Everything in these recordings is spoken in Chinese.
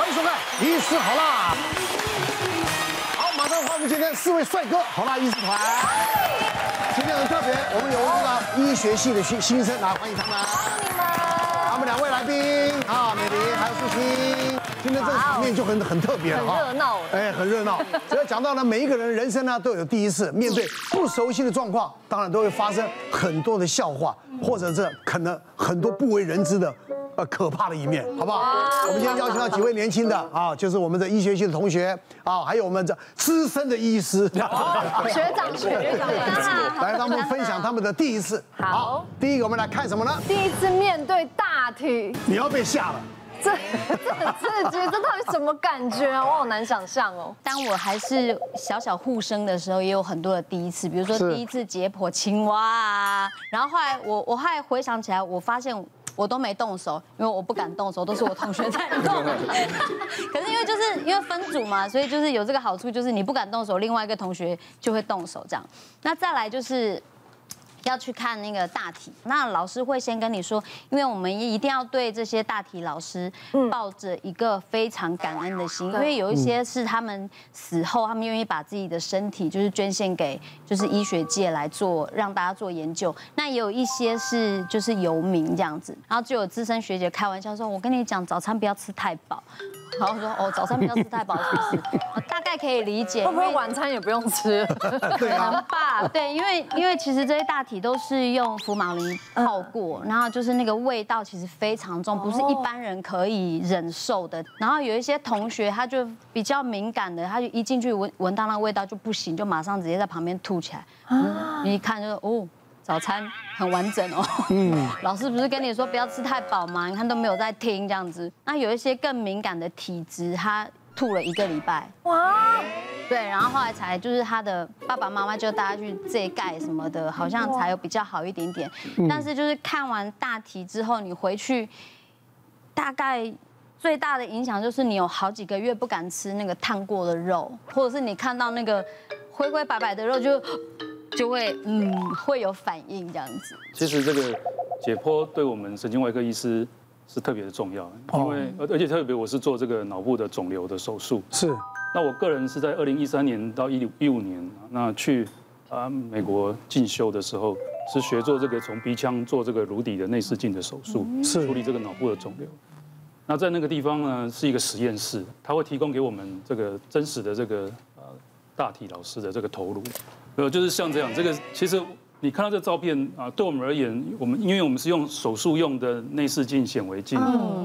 欢迎收看《医师好辣》。好，马上欢迎今天四位帅哥好啦医师团。今天很特别，我们有这个医学系的新新生来欢迎他们。欢迎你们。他们两位来宾啊，美玲还有素卿。今天这个场面就很很特别了哈，很热闹，哎，很热闹。只要讲到呢，每一个人人生呢都有第一次，面对不熟悉的状况，当然都会发生很多的笑话，或者是可能很多不为人知的。呃，可怕的一面，好不好？我们今天邀请到几位年轻的啊，就是我们的医学系的同学啊，还有我们这资深的医师，学长学长，来让他们分享他们的第一次。好，第一个我们来看什么呢？第一次面对大体，你要被吓了，这这很刺激，这到底什么感觉啊？我好难想象哦。当我还是小小护生的时候，也有很多的第一次，比如说第一次解剖青蛙啊，然后后来我我后来回想起来，我发现。我都没动手，因为我不敢动手，都是我同学在动。可是因为就是因为分组嘛，所以就是有这个好处，就是你不敢动手，另外一个同学就会动手这样。那再来就是。要去看那个大体，那老师会先跟你说，因为我们一定要对这些大体老师抱着一个非常感恩的心，因为有一些是他们死后，他们愿意把自己的身体就是捐献给就是医学界来做，让大家做研究。那也有一些是就是游民这样子，然后就有资深学姐开玩笑说：“我跟你讲，早餐不要吃太饱。”然后说：“哦，早餐不要吃太饱，是不是？” 大概可以理解。会不会晚餐也不用吃？可能吧。对，因为因为其实这些大体都是用福马林泡过，然后就是那个味道其实非常重，不是一般人可以忍受的。然后有一些同学他就比较敏感的，他就一进去闻闻到那个味道就不行，就马上直接在旁边吐起来。嗯，你一看就哦。早餐 很完整哦，嗯，老师不是跟你说不要吃太饱吗？你看都没有在听这样子。那有一些更敏感的体质，他吐了一个礼拜，哇，对，然后后来才就是他的爸爸妈妈就带他去这盖什么的，好像才有比较好一点点。但是就是看完大题之后，你回去大概最大的影响就是你有好几个月不敢吃那个烫过的肉，或者是你看到那个灰灰白白的肉就。就会嗯会有反应这样子。其实这个解剖对我们神经外科医师是特别的重要，因为而而且特别我是做这个脑部的肿瘤的手术。是。那我个人是在二零一三年到一一五年那去啊美国进修的时候，是学做这个从鼻腔做这个颅底的内视镜的手术，是处理这个脑部的肿瘤。那在那个地方呢是一个实验室，它会提供给我们这个真实的这个呃大体老师的这个头颅。呃，就是像这样，这个其实你看到这照片啊，对我们而言，我们因为我们是用手术用的内视镜、显微镜，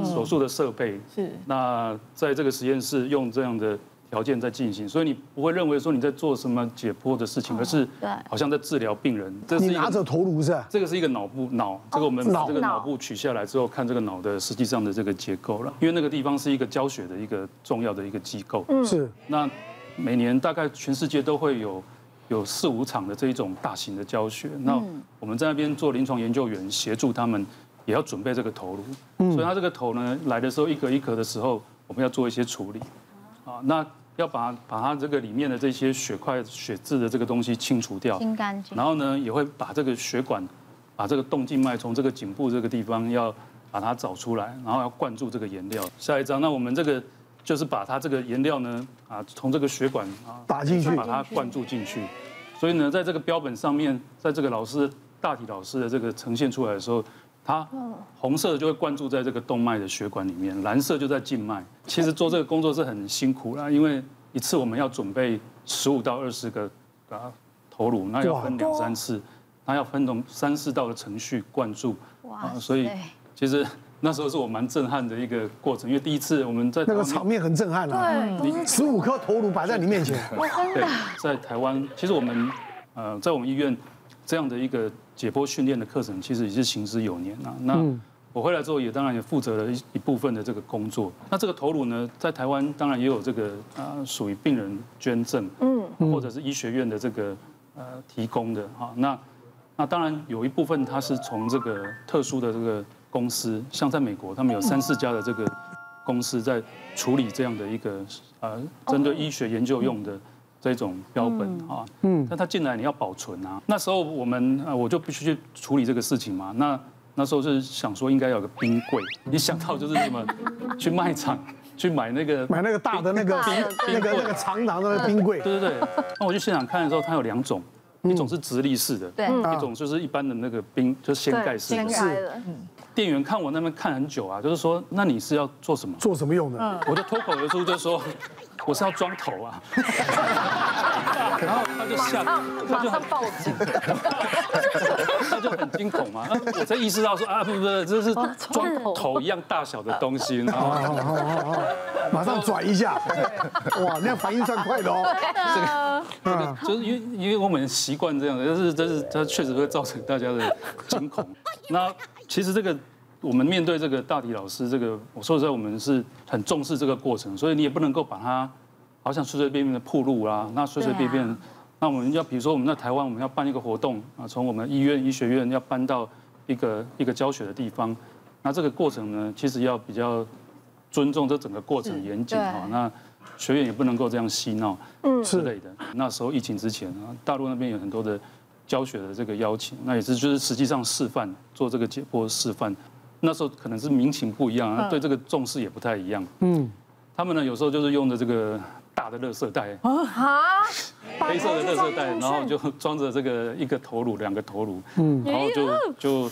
手术的设备是。那在这个实验室用这样的条件在进行，所以你不会认为说你在做什么解剖的事情，而是好像在治疗病人。这是你拿着头颅是？这个是一个脑部脑，这个我们把这个脑部取下来之后，看这个脑的实际上的这个结构了。因为那个地方是一个教学的一个重要的一个机构。是。那每年大概全世界都会有。有四五场的这一种大型的教学，那我们在那边做临床研究员，协助他们也要准备这个头颅，所以他这个头呢来的时候一格一格的时候，我们要做一些处理，啊，那要把把它这个里面的这些血块、血渍的这个东西清除掉，清干净，然后呢也会把这个血管，把这个动静脉从这个颈部这个地方要把它找出来，然后要灌注这个颜料。下一张，那我们这个。就是把它这个颜料呢，啊，从这个血管啊打进去，把它灌注进去。所以呢，在这个标本上面，在这个老师大体老师的这个呈现出来的时候，它红色的就会灌注在这个动脉的血管里面，蓝色就在静脉。其实做这个工作是很辛苦啦，因为一次我们要准备十五到二十个啊头颅，那要分两三次，那要分成三四道的程序灌注啊，所以其实。那时候是我蛮震撼的一个过程，因为第一次我们在那个场面很震撼啊，对，十五颗头颅摆在你面前，对，在台湾，其实我们呃在我们医院这样的一个解剖训练的课程，其实也是行之有年啊。那我回来之后，也当然也负责了一一部分的这个工作。那这个头颅呢，在台湾当然也有这个啊属于病人捐赠，嗯，或者是医学院的这个呃提供的哈。那那当然有一部分它是从这个特殊的这个。公司像在美国，他们有三四家的这个公司在处理这样的一个呃，针对医学研究用的这种标本啊。嗯。那他进来你要保存啊。那时候我们呃，我就必须去处理这个事情嘛。那那时候是想说应该有个冰柜，一想到就是什么？去卖场去买那个买那个大的那个冰那个那个长长的冰柜。对对对。那我去现场看的时候，它有两种，一种是直立式的，对，一种就是一般的那个冰，就是掀盖式的。是。店员看我那边看很久啊，就是说，那你是要做什么？做什么用的？我就脱口而出就说，我是要装头啊。然后他就吓，他就很报警，他就很惊恐嘛。我才意识到说啊，不不不，这是装头一样大小的东西。然后马上转一下，哇，那样反应算快的哦。这个这个就是因为因为我们习惯这样的，就是这是它确实会造成大家的惊恐。那其实这个我们面对这个大体老师，这个我说实在，我们是很重视这个过程，所以你也不能够把它好像随随便便的铺路啊，那随随便便，那我们要比如说我们在台湾，我们要办一个活动啊，从我们医院医学院要搬到一个一个教学的地方，那这个过程呢，其实要比较尊重这整个过程严谨哈，那学员也不能够这样嬉闹嗯之类的。那时候疫情之前啊，大陆那边有很多的。教学的这个邀请，那也是就是实际上示范做这个解剖示范，那时候可能是民情不一样，对这个重视也不太一样。嗯，他们呢有时候就是用的这个大的垃圾袋。啊，黑色的垃圾袋，然后就装着这个一个头颅、两个头颅，嗯，然后就就。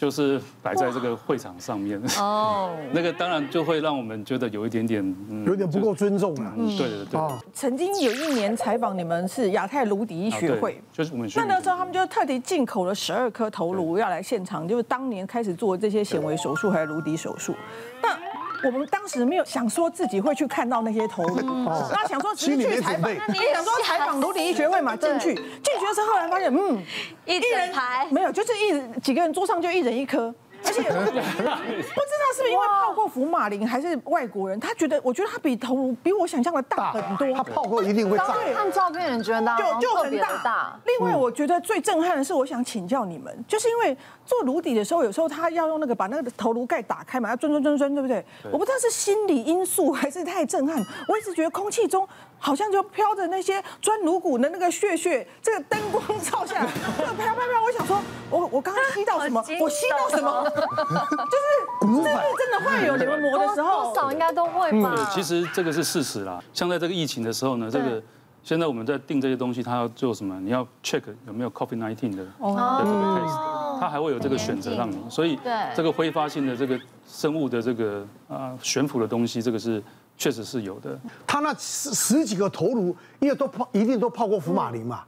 就是摆在这个会场上面。哦，那个当然就会让我们觉得有一点点，有点不够尊重了。嗯，对对对。曾经有一年采访你们是亚太颅底医学会，就是我们。那那时候他们就特地进口了十二颗头颅要来现场，就是当年开始做这些显微手术还是颅底手术。那我们当时没有想说自己会去看到那些头。颅，那想说直接去采访，你想说采访卢鼎一学会嘛，进去进去的时候，后来发现，嗯，一人排。没有，就是一几个人桌上就一人一颗。而且 不知道是不是因为泡过福马林还是外国人，他觉得我觉得他比头颅比我想象的大很多。他泡过一定会大。看照片也觉得就就很大。另外，我觉得最震撼的是，我想请教你们，就是因为做颅底的时候，有时候他要用那个把那个头颅盖打开嘛，要钻钻钻钻，对不对？我不知道是心理因素还是太震撼，我一直觉得空气中。好像就飘着那些钻颅骨的那个血血，这个灯光照下来，就 飘飘飘。我想说，我我刚刚吸到什么？我吸到什么？就是真的真的会有流膜的时候，多少应该都会吧。对，其实这个是事实啦。像在这个疫情的时候呢，这个现在我们在定这些东西，它要做什么？你要 check 有没有 COVID-19 的的这个 case，它还会有这个选择让你。所以这个挥发性的这个生物的这个啊悬浮的东西，这个是。确实是有的，他那十十几个头颅，因为都泡，一定都泡过福马林嘛，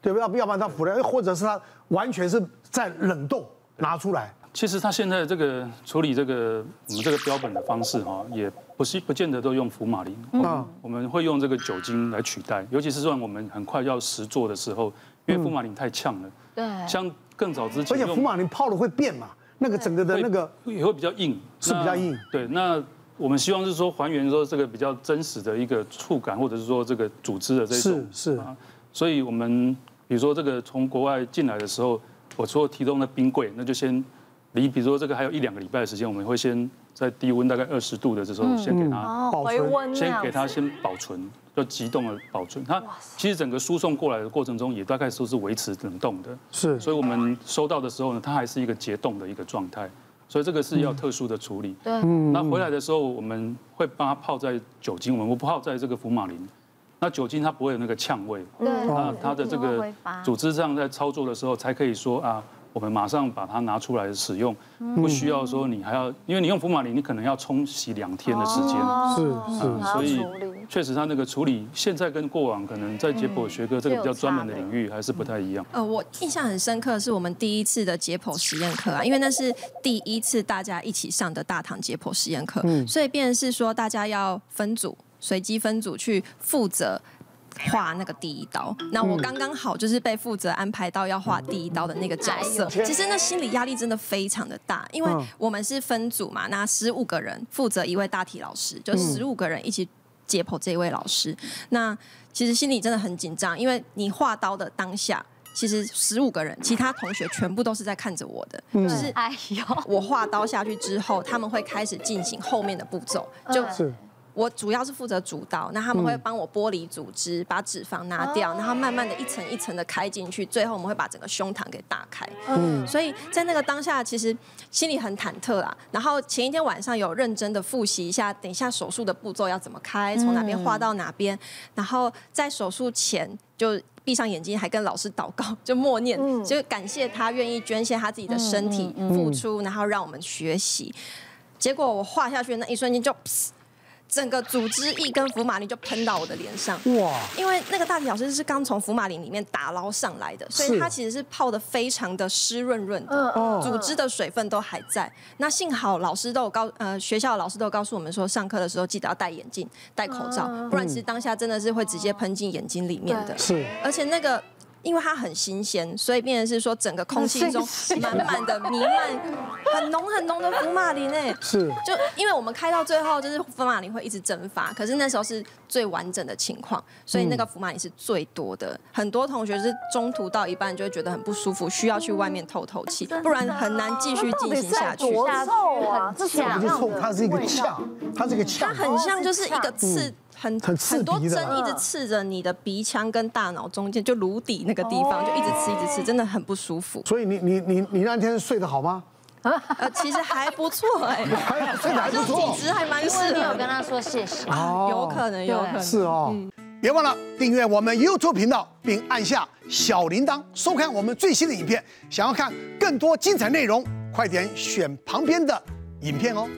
对不对？要不然他腐烂，或者是他完全是在冷冻拿出来。其实他现在这个处理这个我们这个标本的方式哈，也不是不见得都用福马林，嗯，我们会用这个酒精来取代，尤其是说我们很快要实做的时候，因为福马林太呛了，对，像更早之前，而且福马林泡了会变嘛，那个整个的那个也会比较硬，是比较硬，对，那。我们希望是说还原说这个比较真实的一个触感，或者是说这个组织的这种是是。啊，所以我们比如说这个从国外进来的时候，我说提供的冰柜，那就先离比如说这个还有一两个礼拜的时间，我们会先在低温大概二十度的这时候先给它保存，先给它先保存，就急冻的保存。它其实整个输送过来的过程中也大概都是维持冷冻的，是，所以我们收到的时候呢，它还是一个结冻的一个状态。所以这个是要特殊的处理。对。那回来的时候，我们会把它泡在酒精，我们不泡在这个福马林。那酒精它不会有那个呛味。对。那它的这个组织上在操作的时候，才可以说啊，我们马上把它拿出来使用，不需要说你还要，因为你用福马林，你可能要冲洗两天的时间。是是。所以。确实，它那个处理现在跟过往可能在解剖学科这个比较专门的领域还是不太一样。呃，我印象很深刻是我们第一次的解剖实验课啊，因为那是第一次大家一起上的大堂解剖实验课，所以变成是说大家要分组，随机分组去负责画那个第一刀。那我刚刚好就是被负责安排到要画第一刀的那个角色。其实那心理压力真的非常的大，因为我们是分组嘛，那十五个人负责一位大体老师，就十五个人一起。解剖这一位老师，那其实心里真的很紧张，因为你画刀的当下，其实十五个人，其他同学全部都是在看着我的，就是哎呦，我画刀下去之后，他们会开始进行后面的步骤，就是我主要是负责主刀，那他们会帮我剥离组织，把脂肪拿掉，然后慢慢的一层一层的开进去，最后我们会把整个胸膛给打开。嗯，所以在那个当下，其实心里很忐忑啦。然后前一天晚上有认真的复习一下，等一下手术的步骤要怎么开，从哪边画到哪边，然后在手术前就闭上眼睛，还跟老师祷告，就默念，就感谢他愿意捐献他自己的身体付出，然后让我们学习。结果我画下去的那一瞬间就。整个组织液跟福马林就喷到我的脸上，哇！因为那个大体老师是刚从福马林里面打捞上来的，所以它其实是泡的非常的湿润润的，组织的水分都还在。那幸好老师都有告，呃，学校的老师都有告诉我们说，上课的时候记得要戴眼镜、戴口罩，不然其实当下真的是会直接喷进眼睛里面的。是，而且那个。因为它很新鲜，所以变成是说整个空气中 满满的弥漫很浓很浓的福马林诶。是。就因为我们开到最后，就是福马林会一直蒸发，可是那时候是最完整的情况，所以那个福马林是最多的。很多同学是中途到一半就会觉得很不舒服，需要去外面透透气，不然很难继续进行下去。多臭啊！这是不是臭？它是一个呛，它是一个呛。它很像就是一个刺。很很很多针一直刺着你的鼻腔跟大脑中间，就颅底那个地方，就一直刺一直刺，真的很不舒服。所以你你你你那天睡得好吗？呃，其实还不错 哎，睡得还不错，体质还蛮适合。你有跟他说谢谢？有可能，有可能。是哦，别忘了订阅我们 YouTube 频道，并按下小铃铛，收看我们最新的影片。想要看更多精彩内容，快点选旁边的影片哦。